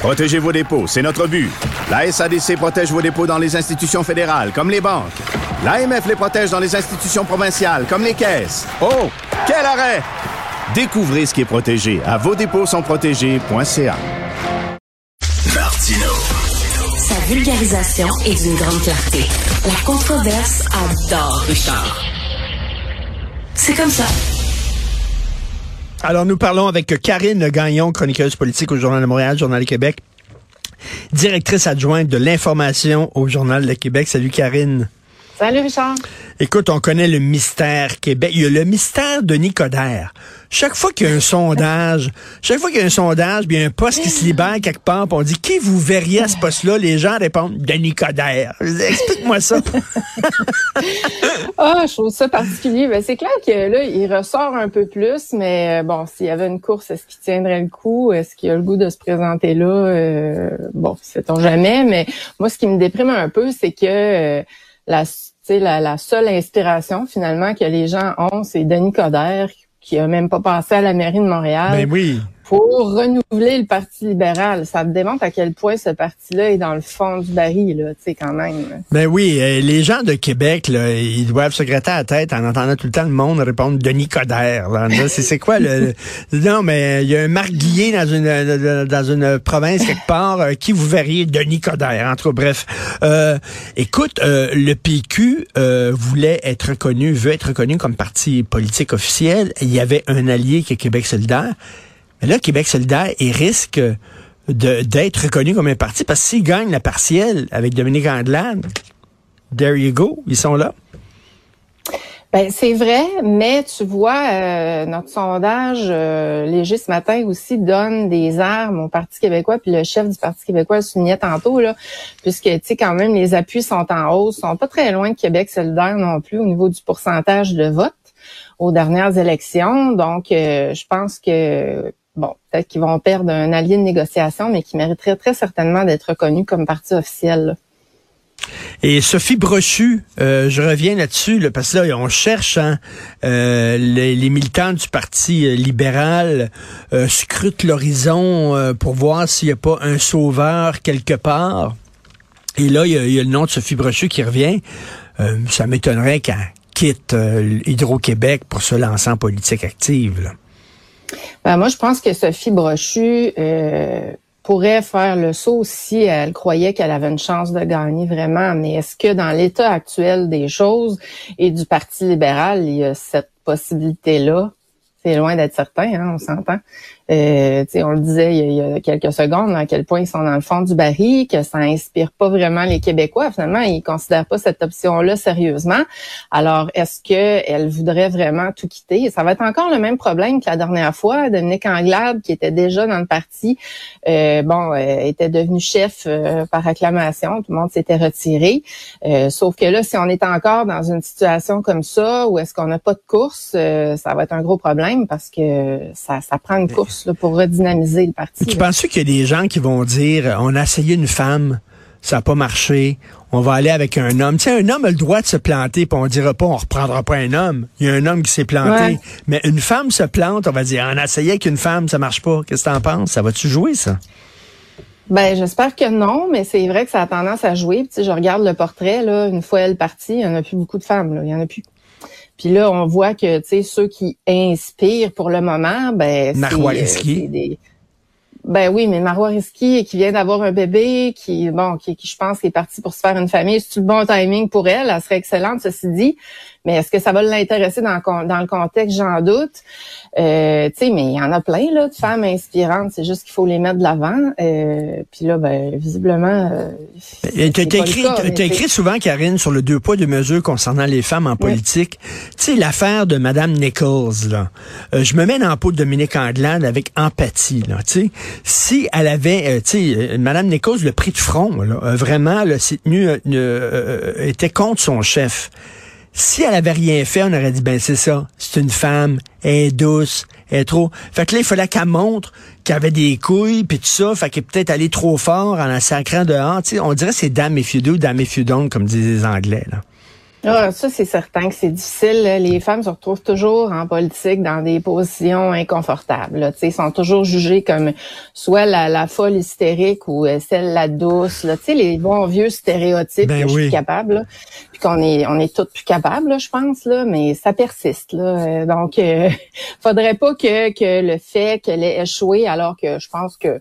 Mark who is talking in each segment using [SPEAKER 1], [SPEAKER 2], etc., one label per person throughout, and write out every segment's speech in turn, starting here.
[SPEAKER 1] Protégez vos dépôts, c'est notre but. La SADC protège vos dépôts dans les institutions fédérales, comme les banques. L'AMF les protège dans les institutions provinciales, comme les caisses. Oh, quel arrêt! Découvrez ce qui est protégé à vos dépôts sont protégés.ca.
[SPEAKER 2] Martino.
[SPEAKER 3] Sa vulgarisation est d'une grande clarté. La controverse adore Richard. C'est comme ça.
[SPEAKER 4] Alors, nous parlons avec Karine Gagnon, chroniqueuse politique au Journal de Montréal, Journal de Québec, directrice adjointe de l'information au Journal de Québec. Salut Karine.
[SPEAKER 5] Salut Richard.
[SPEAKER 4] Écoute, on connaît le mystère Québec. Il y a le mystère de Nicodère. Chaque fois qu'il y a un sondage, chaque fois qu'il y a un sondage, il y a un poste qui se libère quelque part, puis on dit qui vous verriez à ce poste-là, les gens répondent de Nicodère. Explique-moi ça.
[SPEAKER 5] Ah, je trouve ça particulier. Ben, c'est clair que là, il ressort un peu plus, mais euh, bon, s'il y avait une course, est-ce qu'il tiendrait le coup? Est-ce qu'il a le goût de se présenter là? Euh, bon, sait-on jamais, mais moi, ce qui me déprime un peu, c'est que euh, la, la, la seule inspiration finalement que les gens ont, c'est Denis Coderre qui a même pas passé à la mairie de Montréal.
[SPEAKER 4] Ben oui
[SPEAKER 5] pour renouveler le Parti libéral. Ça démontre à quel point ce parti-là est dans le fond du baril, là, tu sais, quand même.
[SPEAKER 4] Ben oui, euh, les gens de Québec, là, ils doivent se gratter la tête en entendant tout le temps le monde répondre Denis Coderre. C'est, quoi le... non, mais il y a un marguillier dans une dans une province quelque part euh, qui vous verriez Denis Coderre. Entre bref. Euh, écoute, le PQ voulait être reconnu, veut être reconnu comme parti politique officiel. Il y avait un allié qui est Québec solidaire. Mais là, Québec solidaire, il risque d'être reconnu comme un parti parce que s'il gagne la partielle avec Dominique Andelade, there you go, ils sont là.
[SPEAKER 5] Ben c'est vrai, mais tu vois, euh, notre sondage euh, léger ce matin aussi donne des armes au Parti québécois, puis le chef du Parti québécois le soulignait tantôt, là, puisque tu sais quand même les appuis sont en hausse, sont pas très loin de Québec solidaire non plus au niveau du pourcentage de vote aux dernières élections. Donc, euh, je pense que bon, peut-être qu'ils vont perdre un allié de négociation, mais qui mériterait très certainement d'être reconnu comme parti officiel.
[SPEAKER 4] Et Sophie Brochu, euh, je reviens là-dessus, parce que là, on cherche, hein, euh, les, militants du Parti euh, libéral scrutent l'horizon pour voir s'il n'y a pas un sauveur quelque part. Et là, il y, a, le nom de Sophie Brochu qui revient. ça m'étonnerait qu'elle quitte Hydro-Québec pour se lancer en politique active. Là.
[SPEAKER 5] Ben, moi, je pense que Sophie Brochu euh, pourrait faire le saut si elle croyait qu'elle avait une chance de gagner vraiment. Mais est-ce que dans l'état actuel des choses et du Parti libéral, il y a cette possibilité-là? C'est loin d'être certain, hein, on s'entend. Euh, on le disait il y, a, quelques secondes, à quel point ils sont dans le fond du baril, que ça inspire pas vraiment les Québécois. Finalement, ils considèrent pas cette option-là sérieusement. Alors, est-ce qu'elle voudrait vraiment tout quitter? Ça va être encore le même problème que la dernière fois. Dominique Anglade, qui était déjà dans le parti, euh, bon, euh, était devenu chef euh, par acclamation. Tout le monde s'était retiré. sauf que là, si on est encore dans une situation comme ça, où est-ce qu'on n'a pas de course, ça va être un gros problème parce que ça, ça prend une course pour redynamiser le parti.
[SPEAKER 4] Tu penses qu'il y a des gens qui vont dire on a essayé une femme, ça n'a pas marché, on va aller avec un homme. Tu sais, un homme a le droit de se planter, puis on dira pas on reprendra pas un homme. Il y a un homme qui s'est planté. Mais une femme se plante, on va dire on a essayé avec une femme, ça marche pas. Qu'est-ce que tu en penses? Ça va-tu jouer, ça?
[SPEAKER 5] Ben, j'espère que non, mais c'est vrai que ça a tendance à jouer. Puis, je regarde le portrait, là, une fois elle partie, il n'y en a plus beaucoup de femmes, là. Il y en a plus. Puis là, on voit que, tu sais, ceux qui inspirent pour le moment, ben,
[SPEAKER 4] c'est des...
[SPEAKER 5] Ben oui, mais Marois Risky, qui vient d'avoir un bébé, qui, bon, qui, qui je pense, qui est parti pour se faire une famille, c'est le bon timing pour elle, elle serait excellente, ceci dit. Mais est-ce que ça va l'intéresser dans, dans le contexte? J'en doute. Euh, tu sais, mais il y en a plein là de femmes inspirantes. C'est juste qu'il faut les mettre de l'avant. Euh, puis là, ben visiblement. Euh,
[SPEAKER 4] tu as écrit, écrit souvent, Karine, sur le deux poids deux mesures concernant les femmes en politique. Tu sais, l'affaire de Madame Nichols là. Euh, je me mets dans la peau de Dominique Anglade avec empathie là. Tu sais, si elle avait, euh, tu sais, euh, Madame Nichols, le prix de front, là, vraiment, là, euh, euh, était contre son chef. Si elle avait rien fait, on aurait dit, ben c'est ça, c'est une femme, elle est douce, elle est trop... Fait que là, il fallait qu'elle montre qu'elle avait des couilles, puis tout ça, fait qu'elle est peut-être allée trop fort en la sacrant dehors. Tu sais, on dirait c'est dame if you do, dame if comme disent les Anglais. Là.
[SPEAKER 5] Ah, ça, c'est certain que c'est difficile. Les femmes se retrouvent toujours en politique dans des positions inconfortables. Ils sont toujours jugées comme soit la, la folle hystérique ou euh, celle la douce. Là. les bons vieux stéréotypes
[SPEAKER 4] Ben
[SPEAKER 5] que je suis capable. là. Puis qu'on est on est toutes plus capables, là, je pense, là, mais ça persiste. Là. Euh, Donc, euh, faudrait pas que, que le fait qu'elle ait échoué, alors que je pense que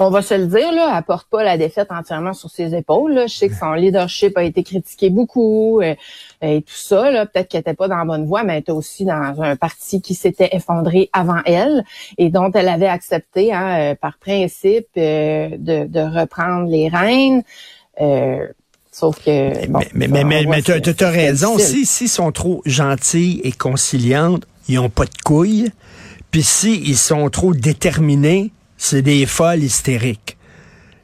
[SPEAKER 5] on va se le dire, là, elle porte pas la défaite entièrement sur ses épaules. Là. Je sais que son leadership a été critiqué beaucoup euh, et tout ça. Là. Peut-être qu'elle était pas dans la bonne voie, mais elle était aussi dans un parti qui s'était effondré avant elle et dont elle avait accepté, hein, euh, par principe, euh, de, de reprendre les rênes. Euh, sauf que bon,
[SPEAKER 4] mais mais, mais, mais, t'as
[SPEAKER 5] c'est
[SPEAKER 4] raison. Si, s'ils sont trop gentils et conciliantes, ils ont pas de couilles. Puis si ils sont trop déterminés, c'est des folles hystériques.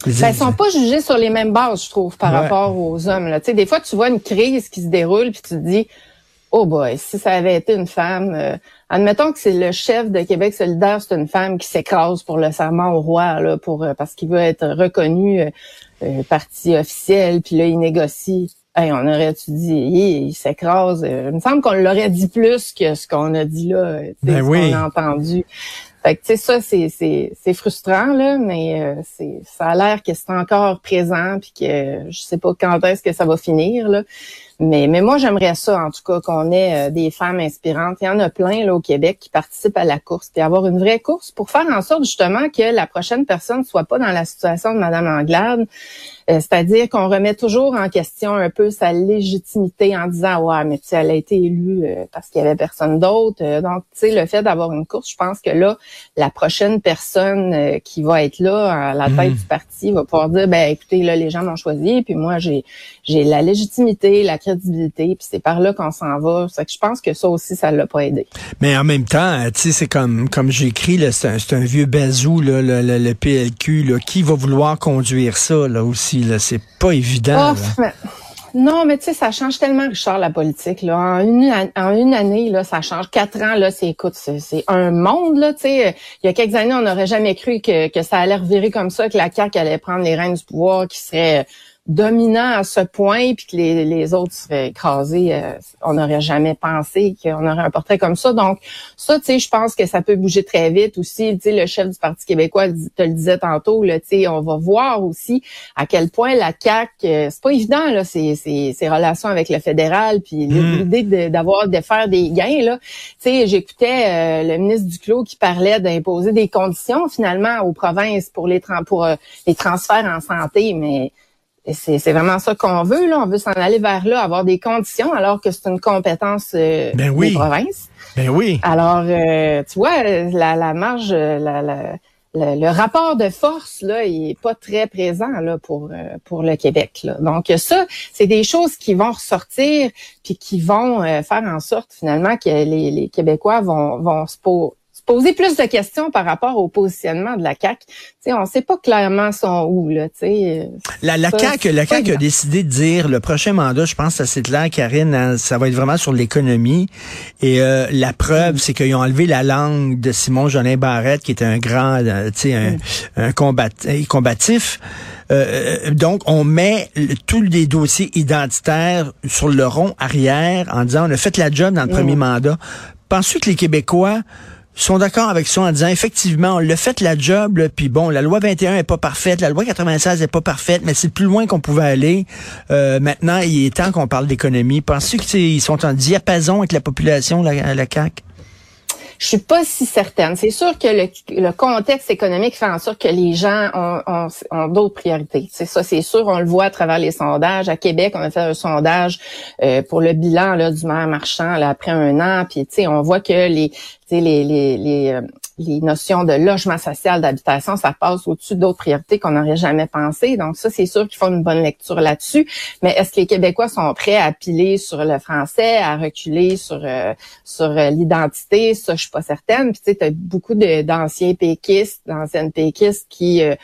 [SPEAKER 5] Ben, ils sont pas jugés sur les mêmes bases, je trouve, par
[SPEAKER 4] Ouais.
[SPEAKER 5] rapport aux hommes. Là. Tu sais, des fois, tu vois une crise qui se déroule, puis tu te dis, oh boy, si ça avait été une femme, euh, admettons que c'est le chef de Québec solidaire, c'est une femme qui s'écrase pour le serment au roi, là, pour euh, parce qu'il veut être reconnu euh, euh, parti officiel, puis là, il négocie. Hey, on aurait-tu dit, il s'écrase. Il me semble qu'on l'aurait dit plus que ce qu'on a dit là,
[SPEAKER 4] Ben
[SPEAKER 5] ce
[SPEAKER 4] oui.
[SPEAKER 5] qu'on a entendu. Fait que, tu sais, ça, c'est, c'est, c'est frustrant, là, mais euh, c'est, ça a l'air que c'est encore présent, puis que je sais pas quand est-ce que ça va finir, là. Mais, mais moi, j'aimerais ça, en tout cas, qu'on ait euh, des femmes inspirantes. Il y en a plein, là, au Québec, qui participent à la course, puis avoir une vraie course pour faire en sorte, justement, que la prochaine personne soit pas dans la situation de Madame Anglade. Euh, c'est-à-dire qu'on remet toujours en question un peu sa légitimité en disant ouais mais tu sais elle a été élue euh, parce qu'il y avait personne d'autre Euh, donc tu sais le fait d'avoir une course je pense que là la prochaine personne euh, qui va être là à la tête du parti va pouvoir dire ben écoutez là les gens m'ont choisi puis moi j'ai j'ai la légitimité la crédibilité puis c'est par là qu'on s'en va c'est que je pense que ça aussi ça l'a pas aidé
[SPEAKER 4] Mais en même temps, tu sais, c'est comme comme j'ai écrit, là, c'est un, un vieux bazou, là, le, le- le PLQ, là, qui va vouloir conduire ça, là aussi, là, c'est pas évident.
[SPEAKER 5] Oh,
[SPEAKER 4] là.
[SPEAKER 5] non, mais tu sais, ça change tellement, Richard, la politique. Là. En, une, en une année, là, ça change. Quatre ans, là, c'est écoute, c'est c'est un monde. Là, tu sais. Il y a quelques années, on n'aurait jamais cru que, que ça allait revirer comme ça, que la CAQ allait prendre les rênes du pouvoir, qui serait dominant à ce point, puis que les, les autres seraient écrasés. euh, on n'aurait jamais pensé qu'on aurait un portrait comme ça. Donc, ça, tu sais, je pense que ça peut bouger très vite aussi. Tu sais, le chef du Parti québécois te le disait tantôt, là, tu sais, on va voir aussi à quel point la CAQ, euh, c'est pas évident, là, ces relations avec le fédéral, puis
[SPEAKER 4] Mm.
[SPEAKER 5] l'idée de- d'avoir, de faire des gains, là. Tu sais, j'écoutais euh, le ministre Duclos qui parlait d'imposer des conditions, finalement, aux provinces pour les, pour, euh, les transferts en santé, mais c'est c'est vraiment ça qu'on veut, là. On veut s'en aller vers là, avoir des conditions, alors que c'est une compétence euh,
[SPEAKER 4] Ben oui.
[SPEAKER 5] des provinces.
[SPEAKER 4] Ben oui.
[SPEAKER 5] Alors, euh, tu vois, la, la marge, euh, la, la- le, rapport de force, là, il est pas très présent là, pour, euh, pour le Québec. Là. Donc, ça, c'est des choses qui vont ressortir puis qui vont euh, faire en sorte, finalement, que les, les Québécois vont, vont se, po- se poser plus de questions par rapport au positionnement de la CAQ. Tu sais, on sait pas clairement son où, là, tu sais. euh,
[SPEAKER 4] La, la
[SPEAKER 5] Ça,
[SPEAKER 4] CAQ, la CAQ a décidé de dire le prochain mandat, je pense c'est clair, Karine, hein, ça va être vraiment sur l'économie. Et euh, la preuve, c'est qu'ils ont enlevé la langue de Simon Jolin Barrette, qui était un grand, euh, tu sais, un, un combat, un combatif. Euh, donc, on met le- tous les dossiers identitaires sur le rond arrière en disant on a fait la job dans le premier mandat. Penses-tu que les Québécois sont d'accord avec ça en disant effectivement, on l'a fait la job, là, puis bon, la loi 21 est pas parfaite, la loi 96 est pas parfaite, mais c'est plus loin qu'on pouvait aller. Euh, maintenant, il est temps qu'on parle d'économie. Penses-tu qu'ils sont en diapason avec la population, la, la CAQ?
[SPEAKER 5] Je suis pas si certaine. C'est sûr que le, contexte économique fait en sorte que les gens ont, d'autres priorités. C'est ça, c'est sûr. On le voit à travers les sondages. À Québec, on a fait un sondage euh, pour le bilan là, du maire marchand après un an. Puis tu sais, on voit que les, les, les, euh, les notions de logement social, d'habitation, ça passe au-dessus d'autres priorités qu'on n'aurait jamais pensé. Donc ça, c'est sûr qu'ils font une bonne lecture là-dessus. Mais est-ce que les Québécois sont prêts à piler sur le français, à reculer sur euh, sur euh, l'identité? Ça, je suis pas certaine. Puis tu sais, as beaucoup d'anciens péquistes, d'anciennes péquistes qui euh,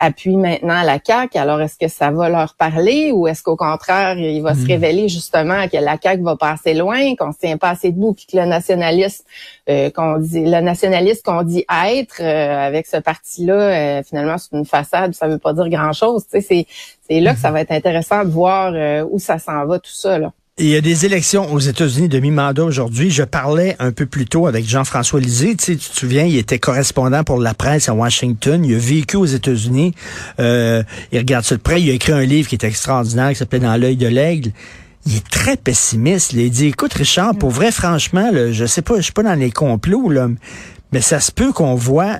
[SPEAKER 5] appuient maintenant la CAQ. Alors est-ce que ça va leur parler ou est-ce qu'au contraire, il va se hmm. révéler justement que la CAQ va pas assez loin, qu'on se tient pas assez debout, puis que le nationalisme qu'on dit le nationalisme qu'on dit être euh, avec ce parti-là, euh, finalement, c'est une façade, ça veut pas dire grand-chose. C'est, c'est là que ça va être intéressant de voir euh, où ça s'en va, tout ça. Là.
[SPEAKER 4] Il y a des élections aux États-Unis de mi-mandat aujourd'hui. Je parlais un peu plus tôt avec Jean-François Lisée. Tu, sais, tu te souviens, il était correspondant pour la presse à Washington. Il a vécu aux États-Unis. il regarde ça de près. Il a écrit un livre qui est extraordinaire, qui s'appelle Dans l'œil de l'aigle il est très pessimiste. Il dit, écoute Richard, pour vrai, franchement, là, je sais pas, je suis pas dans les complots, là, mais ça se peut qu'on voit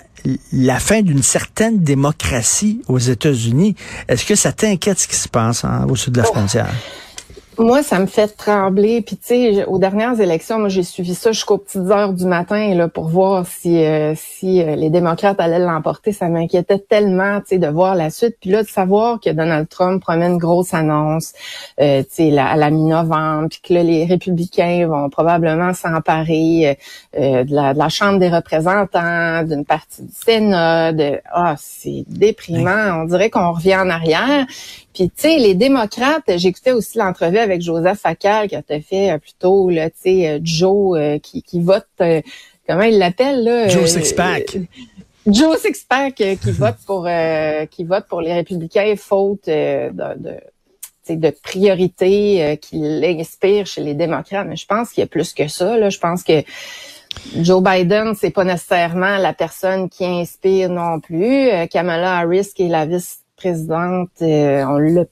[SPEAKER 4] la fin d'une certaine démocratie aux États-Unis. Est-ce que ça t'inquiète ce qui se passe hein, au sud de la oh. frontière?
[SPEAKER 5] Moi, ça me fait trembler. Puis tu sais, aux dernières élections, moi j'ai suivi ça jusqu'aux petites heures du matin là pour voir si euh, si euh, les démocrates allaient l'emporter. Ça m'inquiétait tellement, tu sais, de voir la suite. Puis là, de savoir que Donald Trump promet une grosse annonce, euh, tu sais, à la mi-novembre, puis que là, les républicains vont probablement s'emparer euh, de, la, de la Chambre des représentants, d'une partie du Sénat. De, ah, c'est déprimant. On dirait qu'on revient en arrière. Puis, tu sais, les démocrates, j'écoutais aussi l'entrevue avec Joseph Facal qui a fait euh, plutôt, là, tu sais, euh, Joe euh, qui, qui vote, comment il l'appelle, là?
[SPEAKER 4] Joe Sixpack.
[SPEAKER 5] Joe Sixpack qui vote pour qui vote pour les républicains faute de, de, de priorité qui l'inspire chez les démocrates. Mais je pense qu'il y a plus que ça. Là. Je pense que Joe Biden, c'est pas nécessairement la personne qui inspire non plus. Kamala Harris, qui est la vice présidente, euh, on l'a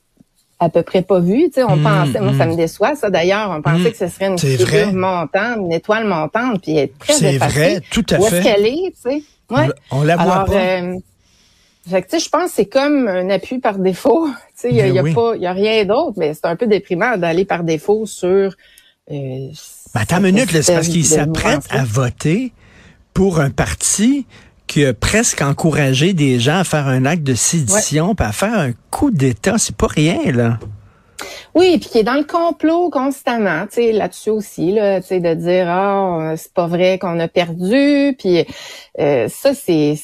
[SPEAKER 5] à peu près pas vu. Tu sais, on hmm, pensait, moi ça hmm. me déçoit ça d'ailleurs, on pensait hmm. que ce serait une figure montante, une étoile montante, puis elle est très
[SPEAKER 4] C'est vrai, tout à fait. Où
[SPEAKER 5] est-ce qu'elle est, tu sais?
[SPEAKER 4] Ouais. On, la voit pas.
[SPEAKER 5] Euh, fait que, tu sais, je pense que c'est comme un appui par défaut. Tu sais, il y, a, ben pas, y a rien d'autre, mais c'est un peu déprimant d'aller par défaut sur. Euh,
[SPEAKER 4] ben, attends une minute, c'est parce qu'il s'apprête à voter pour un parti qui a presque encouragé des gens à faire un acte de sédition, puis à faire un coup d'État. C'est pas rien, là.
[SPEAKER 5] Oui, puis qui est dans le complot constamment, tu sais, là-dessus aussi, là, tu sais, de dire ah c'est pas vrai qu'on a perdu, puis euh, ça c'est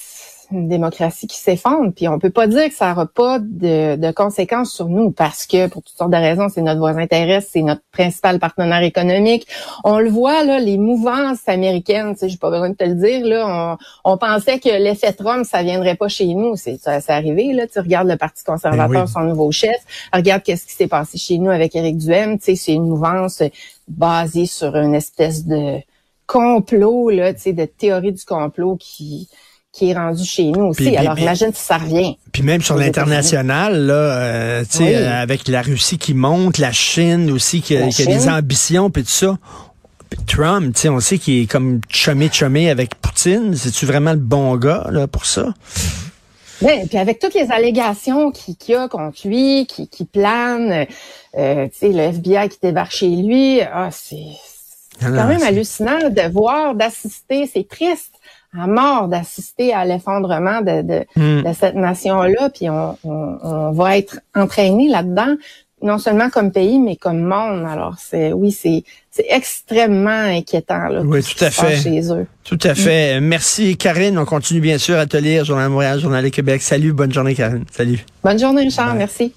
[SPEAKER 5] une démocratie qui s'effondre. Puis on peut pas dire que ça n'aura pas de, conséquences sur nous parce que pour toutes sortes de raisons, c'est notre voisin terrestre, c'est notre principal partenaire économique. On le voit là, les mouvances américaines. Tu sais, j'ai pas besoin de te le dire là. On, pensait que l'effet Trump ça viendrait pas chez nous. C'est ça, c'est arrivé là. Tu regardes le Parti conservateur, ben son nouveau chef. Regarde qu'est-ce qui s'est passé chez nous avec Éric Duhem. Tu sais, c'est une mouvance basée sur une espèce de complot là, tu sais, de théorie du complot qui qui est rendu chez nous aussi. Alors imagine si ça revient.
[SPEAKER 4] Puis même sur l'international, là, euh, tu sais, euh, avec la Russie qui monte, la Chine aussi qui, a des ambitions, puis tout ça. Trump, tu sais, on sait qu'il est comme chumé chumé avec Poutine. C'est-tu vraiment le bon gars là pour ça?
[SPEAKER 5] Oui, puis avec toutes les allégations qu'il y a contre lui, qui, qui planent, euh, tu sais, le FBI qui débarque chez lui, ah, c'est quand même hallucinant de voir, d'assister. C'est triste à mort d'assister à l'effondrement de, de, hmm. de, cette nation-là, puis on, on, on, va être entraîné là-dedans, non seulement comme pays, mais comme monde. Alors, c'est oui, c'est c'est extrêmement inquiétant là,
[SPEAKER 4] oui, tout à fait.
[SPEAKER 5] chez eux.
[SPEAKER 4] Tout à fait. Merci, Karine. On continue bien sûr à te lire, Journal Montréal, Journal de Québec. Salut, bonne journée, Karine. Salut.
[SPEAKER 5] Bonne journée, Richard. Merci.